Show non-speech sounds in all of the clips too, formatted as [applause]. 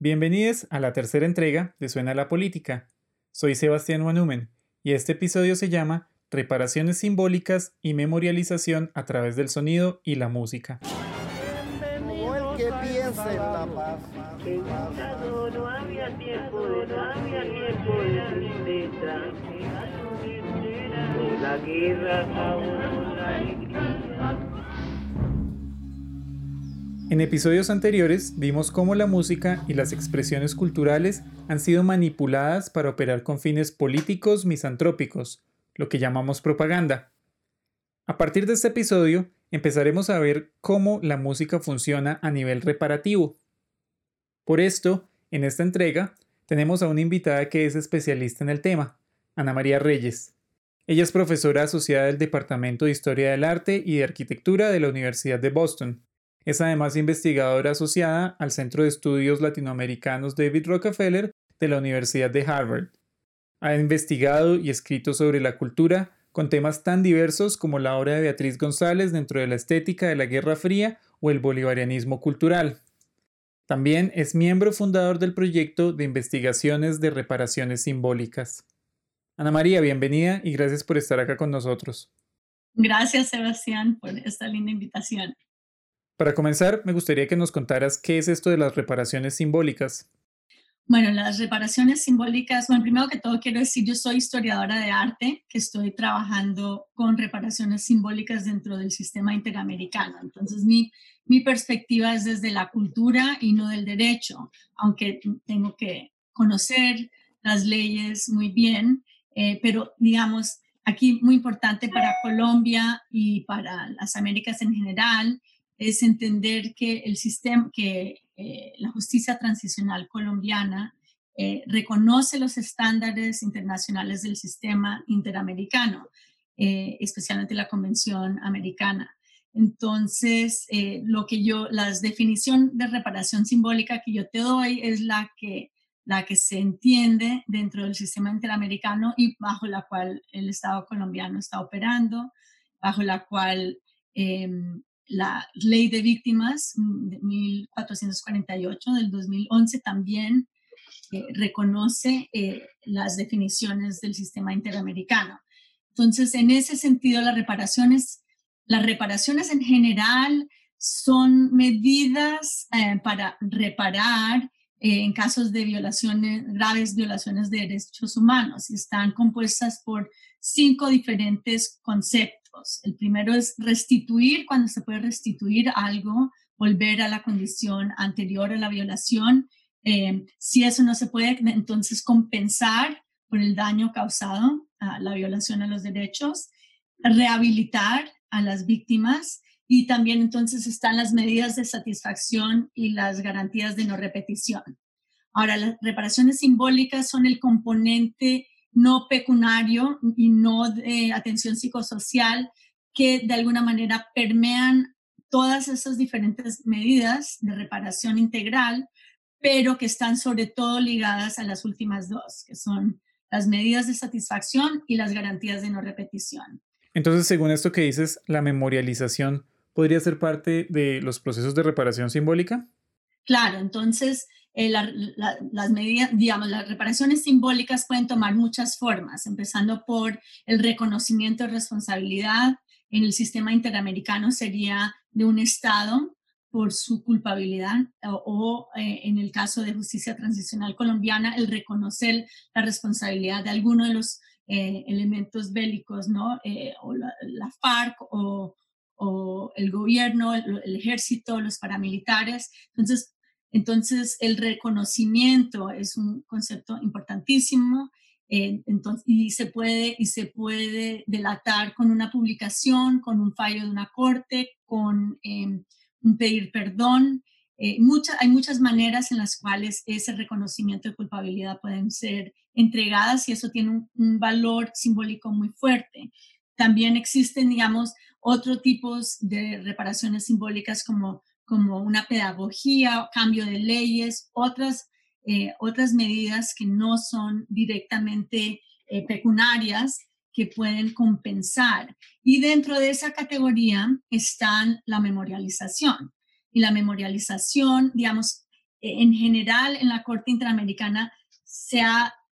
Bienvenidos a la tercera entrega de Suena la Política. Soy Sebastián Wanumen y este episodio se llama Reparaciones simbólicas y memorialización a través del sonido y la música. En episodios anteriores vimos cómo la música y las expresiones culturales han sido manipuladas para operar con fines políticos misantrópicos, lo que llamamos propaganda. A partir de este episodio empezaremos a ver cómo la música funciona a nivel reparativo. Por esto, en esta entrega, tenemos a una invitada que es especialista en el tema, Ana María Reyes. Ella es profesora asociada del Departamento de Historia del Arte y de Arquitectura de la Universidad de Boston. Es además investigadora asociada al Centro de Estudios Latinoamericanos David Rockefeller de la Universidad de Harvard. Ha investigado y escrito sobre la cultura con temas tan diversos como la obra de Beatriz González dentro de la estética de la Guerra Fría o el bolivarianismo cultural. También es miembro fundador del proyecto de investigaciones de reparaciones simbólicas. Ana María, bienvenida y gracias por estar acá con nosotros. Gracias, Sebastián, por esta linda invitación. Para comenzar, me gustaría que nos contaras qué es esto de las reparaciones simbólicas. Bueno, las reparaciones simbólicas, bueno, primero que todo quiero decir, yo soy historiadora de arte, que estoy trabajando con reparaciones simbólicas dentro del sistema interamericano. Entonces, mi, mi perspectiva es desde la cultura y no del derecho, aunque tengo que conocer las leyes muy bien, eh, pero digamos, aquí muy importante para Colombia y para las Américas en general es entender que el sistema, que eh, la justicia transicional colombiana eh, reconoce los estándares internacionales del sistema interamericano, eh, especialmente la Convención Americana. Entonces, lo que yo, la definición de reparación simbólica que yo te doy es la que, la que se entiende dentro del sistema interamericano y bajo la cual el Estado colombiano está operando, bajo la cual em, la ley de víctimas mm, de 1448 del 2011 también eh, reconoce eh, las definiciones del sistema interamericano. Entonces, en ese sentido, las reparaciones, las reparaciones en general son medidas eh, para reparar en casos de violaciones, graves violaciones de derechos humanos están compuestas por cinco diferentes conceptos el primero es restituir cuando se puede restituir algo, volver a la condición anterior a la violación. Eh, si eso no se puede, entonces compensar por el daño causado a la violación a los derechos, rehabilitar a las víctimas y también entonces están las medidas de satisfacción y las garantías de no repetición. Ahora, las reparaciones simbólicas son el componente no pecunario y no de atención psicosocial que de alguna manera permean todas esas diferentes medidas de reparación integral, pero que están sobre todo ligadas a las últimas dos, que son las medidas de satisfacción y las garantías de no repetición. Entonces, según esto que dices, la memorialización podría ser parte de los procesos de reparación simbólica? Claro, entonces eh, las medidas, digamos, las reparaciones simbólicas pueden tomar muchas formas, empezando por el reconocimiento de responsabilidad en el sistema interamericano sería de un Estado por su culpabilidad o, eh, en el caso de justicia transicional colombiana, el reconocer la responsabilidad de alguno de los eh, elementos bélicos, ¿no? o la, FARC o, o, el gobierno, el, el, ejército, los paramilitares. Entonces, entonces, el reconocimiento es un concepto importantísimo eh, entonces, y, se puede, y se puede delatar con una publicación, con un fallo de una corte, con eh, un pedir perdón. Eh, hay muchas maneras en las cuales ese reconocimiento de culpabilidad pueden ser entregadas y eso tiene un, un valor simbólico muy fuerte. También existen, digamos, otros tipos de reparaciones simbólicas como como una pedagogía, cambio de leyes, otras, eh, otras medidas que no son directamente eh, pecuniarias que pueden compensar. Y dentro de esa categoría están la memorialización. Y la memorialización, digamos, en general en la Corte Interamericana se,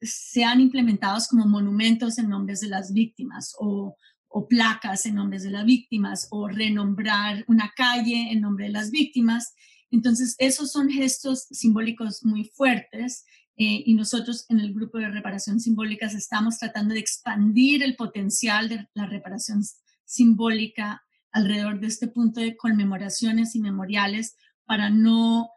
se han implementado como monumentos en nombres de las víctimas o, o placas en nombres de las víctimas o renombrar una calle en nombre de las víctimas. Entonces, esos son gestos simbólicos muy fuertes eh, y nosotros en el grupo de reparación simbólicas estamos tratando de expandir el potencial de la reparación simbólica alrededor de este punto de conmemoraciones y memoriales para no,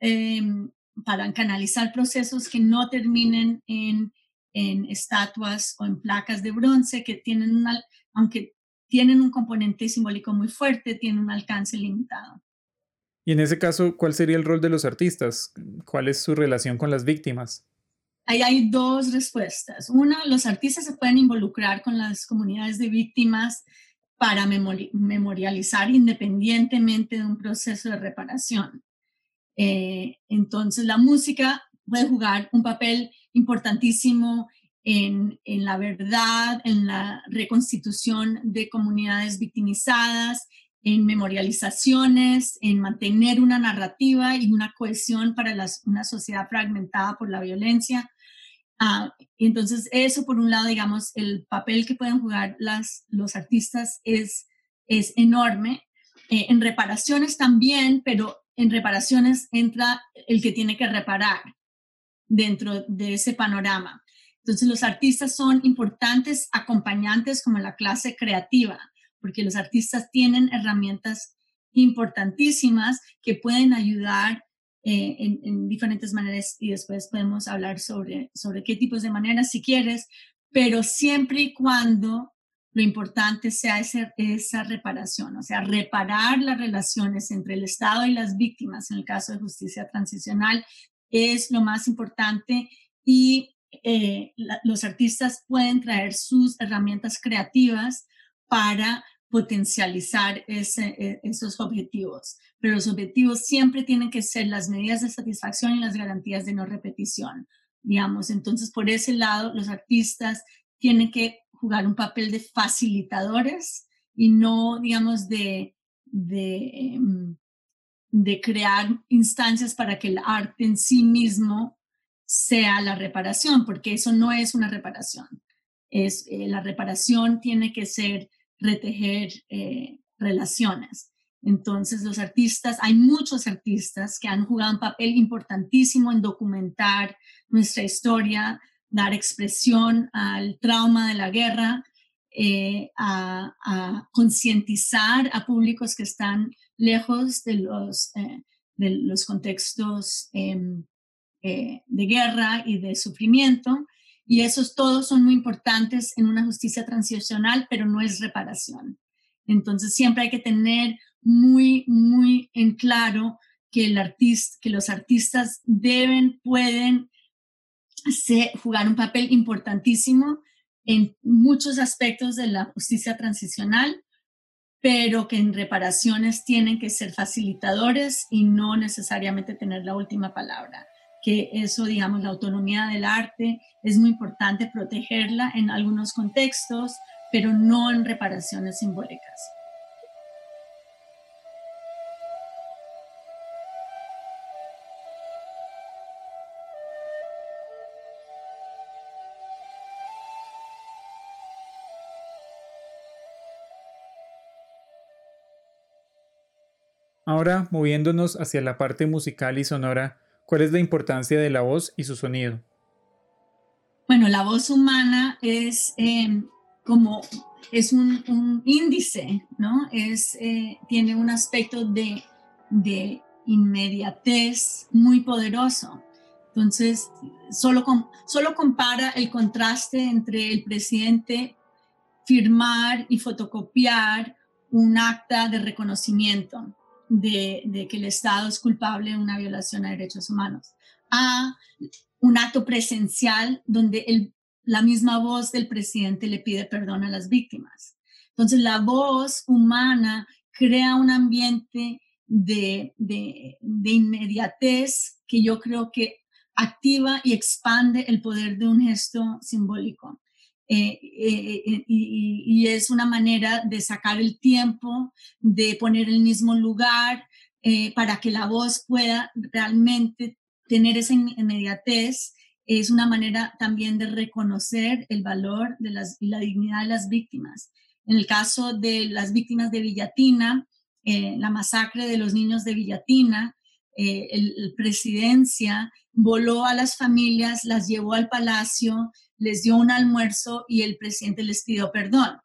em, para canalizar procesos que no terminen en, en, estatuas o en placas de bronce que tienen una, aunque tienen un componente simbólico muy fuerte, tienen un alcance limitado. Y en ese caso, ¿cuál sería el rol de los artistas? ¿Cuál es su relación con las víctimas? Ahí hay dos respuestas. Una, los artistas se pueden involucrar con las comunidades de víctimas para memorializar independientemente de un proceso de reparación. Eh, entonces, la música puede jugar un papel importantísimo en, en, la verdad, en la reconstitución de comunidades victimizadas, en memorializaciones, en mantener una narrativa y una cohesión para las, una sociedad fragmentada por la violencia. Uh, entonces, eso por un lado, digamos, el papel que pueden jugar las, los artistas es, es enorme. Eh, en reparaciones también, pero en reparaciones entra el que tiene que reparar dentro de ese panorama. Entonces, los artistas son importantes acompañantes como la clase creativa porque los artistas tienen herramientas importantísimas que pueden ayudar eh, en, diferentes maneras y después podemos hablar sobre, sobre qué tipos de maneras si quieres, pero siempre y cuando lo importante sea esa, esa reparación, o sea, reparar las relaciones entre el Estado y las víctimas en el caso de justicia transicional es lo más importante y eh, los artistas pueden traer sus herramientas creativas para potencializar e, esos objetivos. Pero los objetivos siempre tienen que ser las medidas de satisfacción y las garantías de no repetición, digamos. Entonces, por ese lado, los artistas tienen que jugar un papel de facilitadores y no, digamos, de, de, em, de crear instancias para que el arte en sí mismo sea la reparación, porque eso no es una reparación. Es, eh, la reparación tiene que ser retejer eh, relaciones. Entonces, los artistas, hay muchos artistas que han jugado un papel importantísimo en documentar nuestra historia, dar expresión al trauma de la guerra, eh, a, concientizar a públicos que están lejos de los, de los contextos em, de guerra y de sufrimiento y esos todos son muy importantes en una justicia transicional, pero no es reparación. Entonces siempre hay que tener muy, muy en claro que, el artista, que los artistas deben, pueden jugar un papel importantísimo en muchos aspectos de la justicia transicional, pero que en reparaciones tienen que ser facilitadores y no necesariamente tener la última palabra que eso, digamos, la autonomía del arte es muy importante protegerla en algunos contextos, pero no en reparaciones simbólicas. Ahora, moviéndonos hacia la parte musical y sonora, ¿Cuál es la importancia de la voz y su sonido? Bueno, la voz humana es em, como es un, índice, ¿no? Es, eh, tiene un aspecto de, de, inmediatez muy poderoso. Entonces, solo, solo compara el contraste entre el presidente firmar y fotocopiar un acta de reconocimiento de, que el Estado es culpable de una violación a derechos humanos, a un acto presencial donde la misma voz del presidente le pide perdón a las víctimas. Entonces, la voz humana crea un ambiente de, de, inmediatez que yo creo que activa y expande el poder de un gesto simbólico. Eh, eh, eh, y, es una manera de sacar el tiempo, de poner el mismo lugar para que la voz pueda realmente tener esa inmediatez es una manera también de reconocer el valor de las, y la dignidad de las víctimas. En el caso de las víctimas de Villatina, la masacre de los niños de Villatina, eh, el, presidencia voló a las familias, las llevó al palacio, les dio un almuerzo y el presidente les pidió perdón.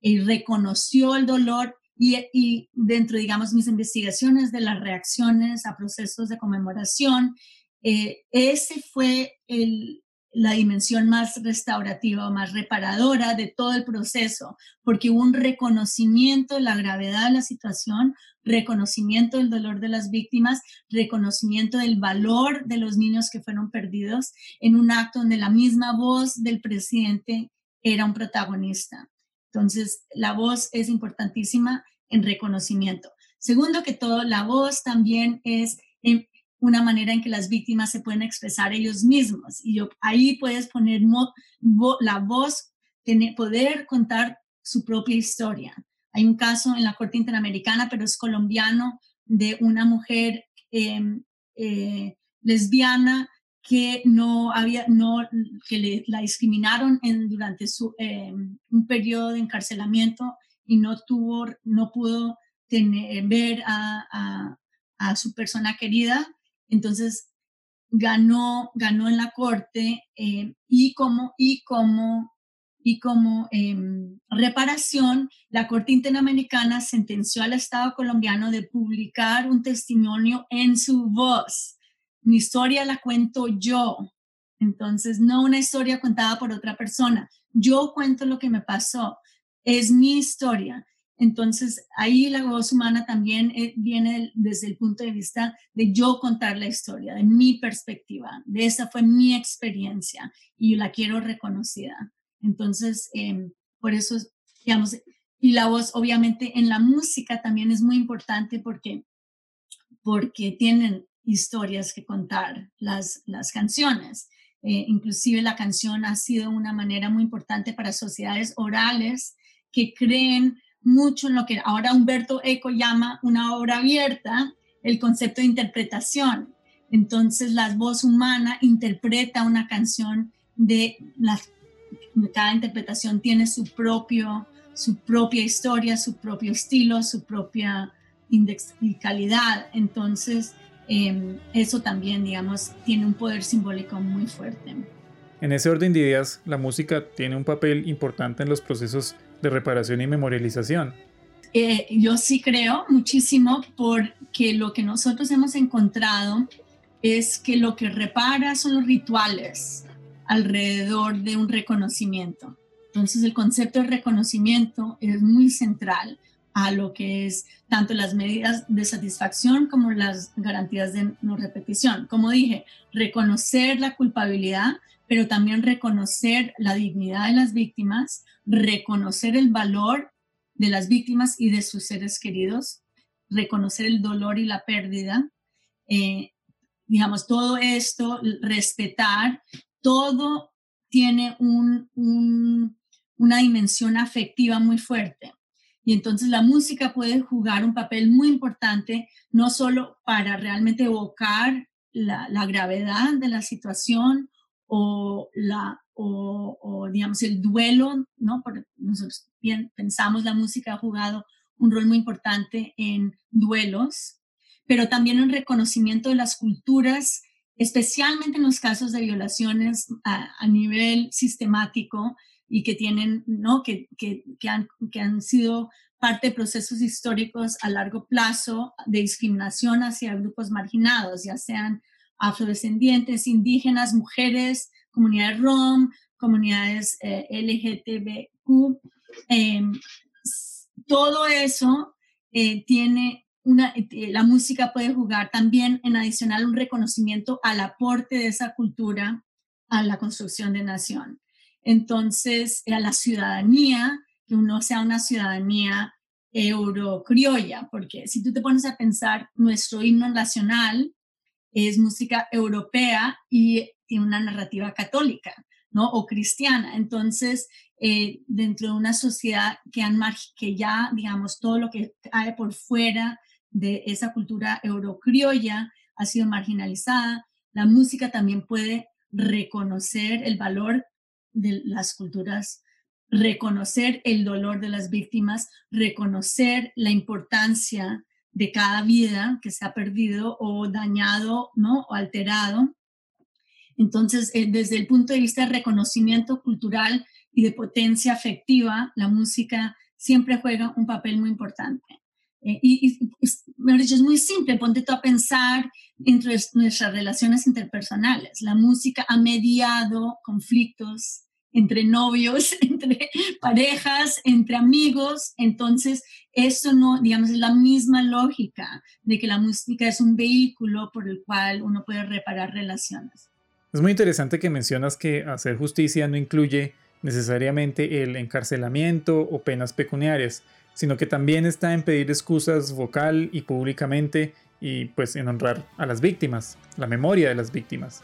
Y reconoció el dolor y, dentro, digamos, mis investigaciones de las reacciones a procesos de conmemoración, eh, ese fue el, la dimensión más restaurativa o más reparadora de todo el proceso, porque hubo un reconocimiento de la gravedad de la situación, reconocimiento del dolor de las víctimas, reconocimiento del valor de los niños que fueron perdidos en un acto donde la misma voz del presidente era un protagonista. Entonces, la voz es importantísima en reconocimiento. Segundo que todo, la voz también es una manera en que las víctimas se pueden expresar ellos mismos. Y yo, ahí puedes poner la voz, tener, poder contar su propia historia. Hay un caso en la Corte Interamericana, pero es colombiano, de una mujer em, eh, lesbiana que no había, no, que la discriminaron en, durante su, em, un periodo de encarcelamiento y no tuvo, no pudo ver a, a su persona querida entonces, ganó, ganó en la corte eh, y como, y como, y como em, reparación, la Corte Interamericana sentenció al Estado colombiano de publicar un testimonio en su voz. Mi historia la cuento yo. Entonces, no una historia contada por otra persona. Yo cuento lo que me pasó. Es mi historia. Entonces, ahí la voz humana también eh, viene desde el punto de vista de yo contar la historia, de mi perspectiva, de esa fue mi experiencia y la quiero reconocida. Entonces, em, por eso, digamos, y la voz obviamente en la música también es muy importante porque, porque tienen historias que contar las, las canciones. Eh, inclusive la canción ha sido una manera muy importante para sociedades orales que creen mucho en lo que ahora Humberto Eco llama una obra abierta, el concepto de interpretación. Entonces, la voz humana interpreta una canción de cada interpretación tiene su propio su propia historia, su propio estilo, su propia index y calidad. Entonces, em, eso también, digamos, tiene un poder simbólico muy fuerte. En ese orden de ideas, la música tiene un papel importante en los procesos de reparación y memorialización. Eh, yo sí creo muchísimo porque lo que nosotros hemos encontrado es que lo que repara son los rituales alrededor de un reconocimiento. Entonces el concepto de reconocimiento es muy central a lo que es tanto las medidas de satisfacción como las garantías de no repetición. Como dije, reconocer la culpabilidad, pero también reconocer la dignidad de las víctimas, reconocer el valor de las víctimas y de sus seres queridos, reconocer el dolor y la pérdida, eh, digamos, todo esto, respetar, todo tiene una dimensión afectiva muy fuerte. Y entonces la música puede jugar un papel muy importante, no solo para realmente evocar la, gravedad de la situación o, la, o, digamos, el duelo, ¿no? Porque nosotros pensamos la música ha jugado un rol muy importante en duelos, pero también en reconocimiento de las culturas, especialmente en los casos de violaciones a, nivel sistemático y que tienen, ¿no? Que, que, que, han, que han sido parte de procesos históricos a largo plazo de discriminación hacia grupos marginados, ya sean afrodescendientes, indígenas, mujeres, comunidades ROM, comunidades eh, LGTBQ. Em, todo eso eh, tiene una, eh, la música puede jugar también en adicional un reconocimiento al aporte de esa cultura a la construcción de nación. Entonces, a la ciudadanía, que uno sea una ciudadanía eurocriolla, porque si tú te pones a pensar, nuestro himno nacional es música europea y tiene una narrativa católica, ¿no? O cristiana. Entonces, eh, dentro de una sociedad que, han, que ya, digamos, todo lo que hay por fuera de esa cultura eurocriolla ha sido marginalizada, la música también puede reconocer el valor de las culturas, reconocer el dolor de las víctimas, reconocer la importancia de cada vida que se ha perdido o dañado, ¿no? O alterado. Entonces, eh, desde el punto de vista de reconocimiento cultural y de potencia afectiva, la música siempre juega un papel muy importante. Eh, y, es, es muy simple, ponte tú a pensar entre nuestras relaciones interpersonales. La música ha mediado conflictos entre novios, [laughs] entre parejas, entre amigos. Entonces, eso no, digamos, es la misma lógica de que la música es un vehículo por el cual uno puede reparar relaciones. Es muy interesante que mencionas que hacer justicia no incluye necesariamente el encarcelamiento o penas pecuniarias, sino que también está en pedir excusas vocal y públicamente y pues en honrar a las víctimas, la memoria de las víctimas.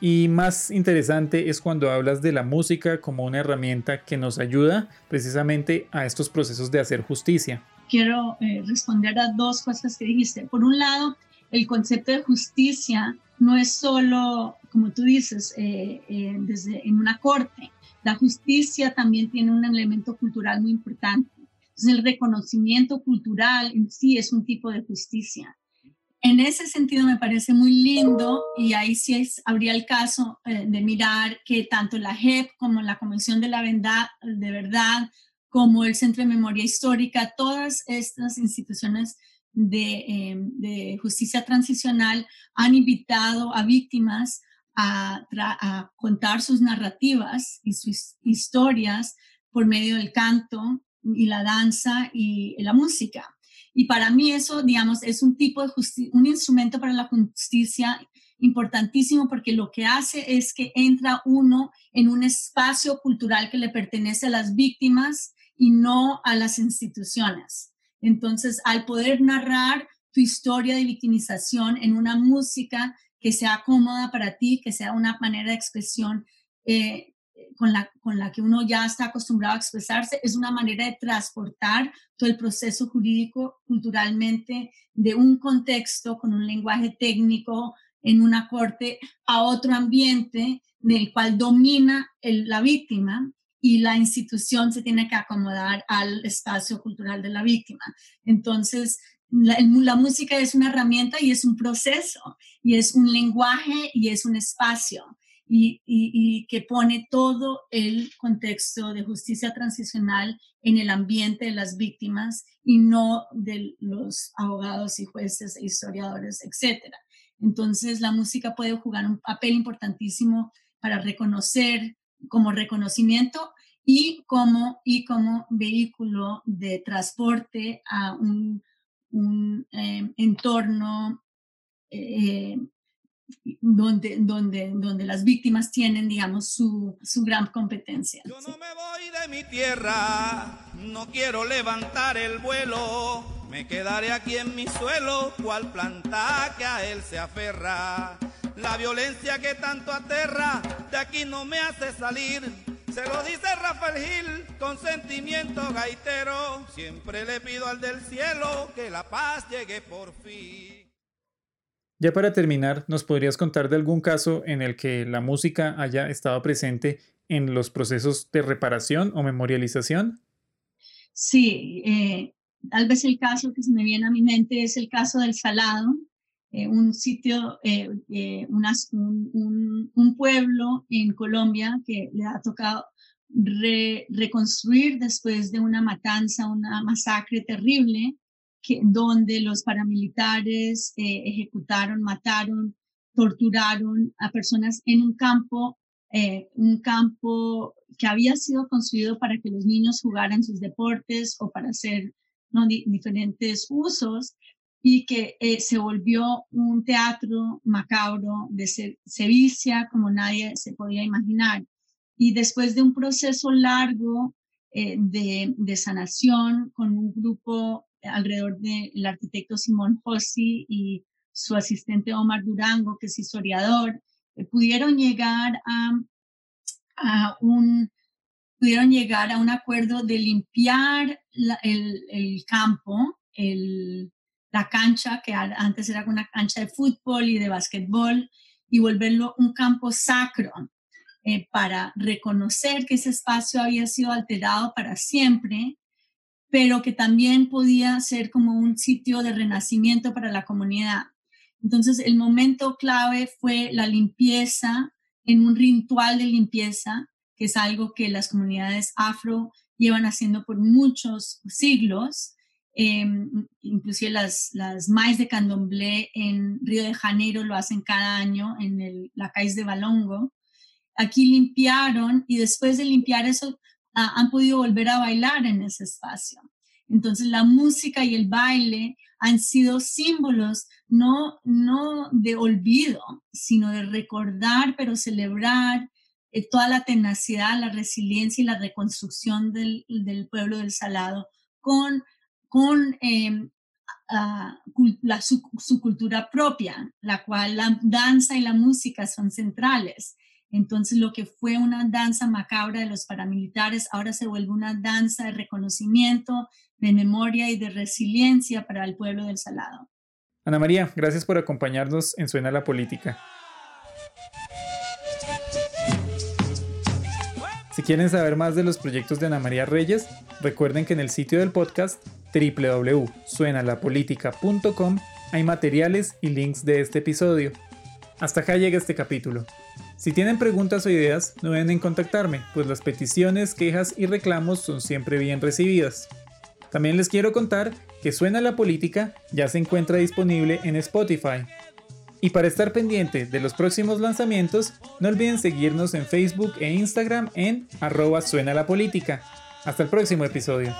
Y más interesante es cuando hablas de la música como una herramienta que nos ayuda precisamente a estos procesos de hacer justicia. Quiero eh, responder a dos cosas que dijiste. Por un lado, el concepto de justicia no es solo, como tú dices, eh, eh, desde, en una corte. La justicia también tiene un elemento cultural muy importante. El reconocimiento cultural en sí es un tipo de justicia. En ese sentido me parece muy lindo y ahí sí habría el caso eh, de mirar que tanto la JEP como la Convención de la Verdad, de Verdad como el Centro de Memoria Histórica, todas estas instituciones de, de justicia transicional han invitado a víctimas a, a, contar sus narrativas y sus historias por medio del canto y la danza y la música. Y para mí eso, digamos, es un tipo de un instrumento para la justicia importantísimo porque lo que hace es que entra uno en un espacio cultural que le pertenece a las víctimas y no a las instituciones. Entonces, al poder narrar tu historia de victimización en una música que sea cómoda para ti, que sea una manera de expresión eh, con la, con la que uno ya está acostumbrado a expresarse, es una manera de transportar todo el proceso jurídico culturalmente de un contexto con un lenguaje técnico en una corte a otro ambiente del cual domina la víctima y la institución se tiene que acomodar al espacio cultural de la víctima. Entonces, la, la, música es una herramienta y es un proceso, y es un lenguaje y es un espacio y, que pone todo el contexto de justicia transicional en el ambiente de las víctimas y no de los abogados y jueces e historiadores, etc. Entonces, la música puede jugar un papel importantísimo para reconocer como reconocimiento y como, y como vehículo de transporte a un, eh, entorno eh, donde, las víctimas tienen, digamos, su, su gran competencia. Yo no me voy de mi tierra, no quiero levantar el vuelo, me quedaré aquí en mi suelo, cual planta que a él se aferra. La violencia que tanto aterra, de aquí no me hace salir. Se lo dice Rafael Gil con sentimiento gaitero. Siempre le pido al del cielo que la paz llegue por fin. Ya para terminar, ¿nos podrías contar de algún caso en el que la música haya estado presente en los procesos de reparación o memorialización? Sí, eh, tal vez el caso que se me viene a mi mente es el caso del Salado, eh, un sitio, eh, un, pueblo en Colombia que le ha tocado reconstruir después de una matanza, una masacre terrible donde los paramilitares eh, ejecutaron, mataron, torturaron a personas en un campo, eh, un campo que había sido construido para que los niños jugaran sus deportes o para hacer diferentes usos y que eh, se volvió un teatro macabro de sevicia como nadie se podía imaginar. Y después de un proceso largo de, de, sanación con un grupo alrededor del arquitecto Simón Fossi y su asistente Omar Durango, que es historiador, eh, pudieron llegar a, a, un pudieron llegar a un acuerdo de limpiar el, el, campo, el, la cancha, que antes era una cancha de fútbol y de básquetbol, y volverlo un campo sacro eh, para reconocer que ese espacio había sido alterado para siempre, pero que también podía ser como un sitio de renacimiento para la comunidad. Entonces, el momento clave fue la limpieza en un ritual de limpieza, que es algo que las comunidades afro llevan haciendo por muchos siglos. Eh, inclusive las, las Mais de Candomblé en Río de Janeiro lo hacen cada año en la calle de Balongo. Aquí limpiaron y después de limpiar eso han podido volver a bailar en ese espacio. Entonces la música y el baile han sido símbolos no, no de olvido, sino de recordar, pero celebrar eh, toda la tenacidad, la resiliencia y la reconstrucción del, pueblo del Salado con, con em, la, su, su, cultura propia, la cual la danza y la música son centrales. Entonces lo que fue una danza macabra de los paramilitares ahora se vuelve una danza de reconocimiento, de memoria y de resiliencia para el pueblo del Salado. Ana María, gracias por acompañarnos en Suena la Política. Si quieren saber más de los proyectos de Ana María Reyes, recuerden que en el sitio del podcast www.suenalapolitica.com hay materiales y links de este episodio. Hasta acá llega este capítulo. Si tienen preguntas o ideas, no deben en contactarme, pues las peticiones, quejas y reclamos son siempre bien recibidas. También les quiero contar que Suena la Política ya se encuentra disponible en Spotify, y para estar pendiente de los próximos lanzamientos, no olviden seguirnos en Facebook e Instagram en arroba suena la política. Hasta el próximo episodio.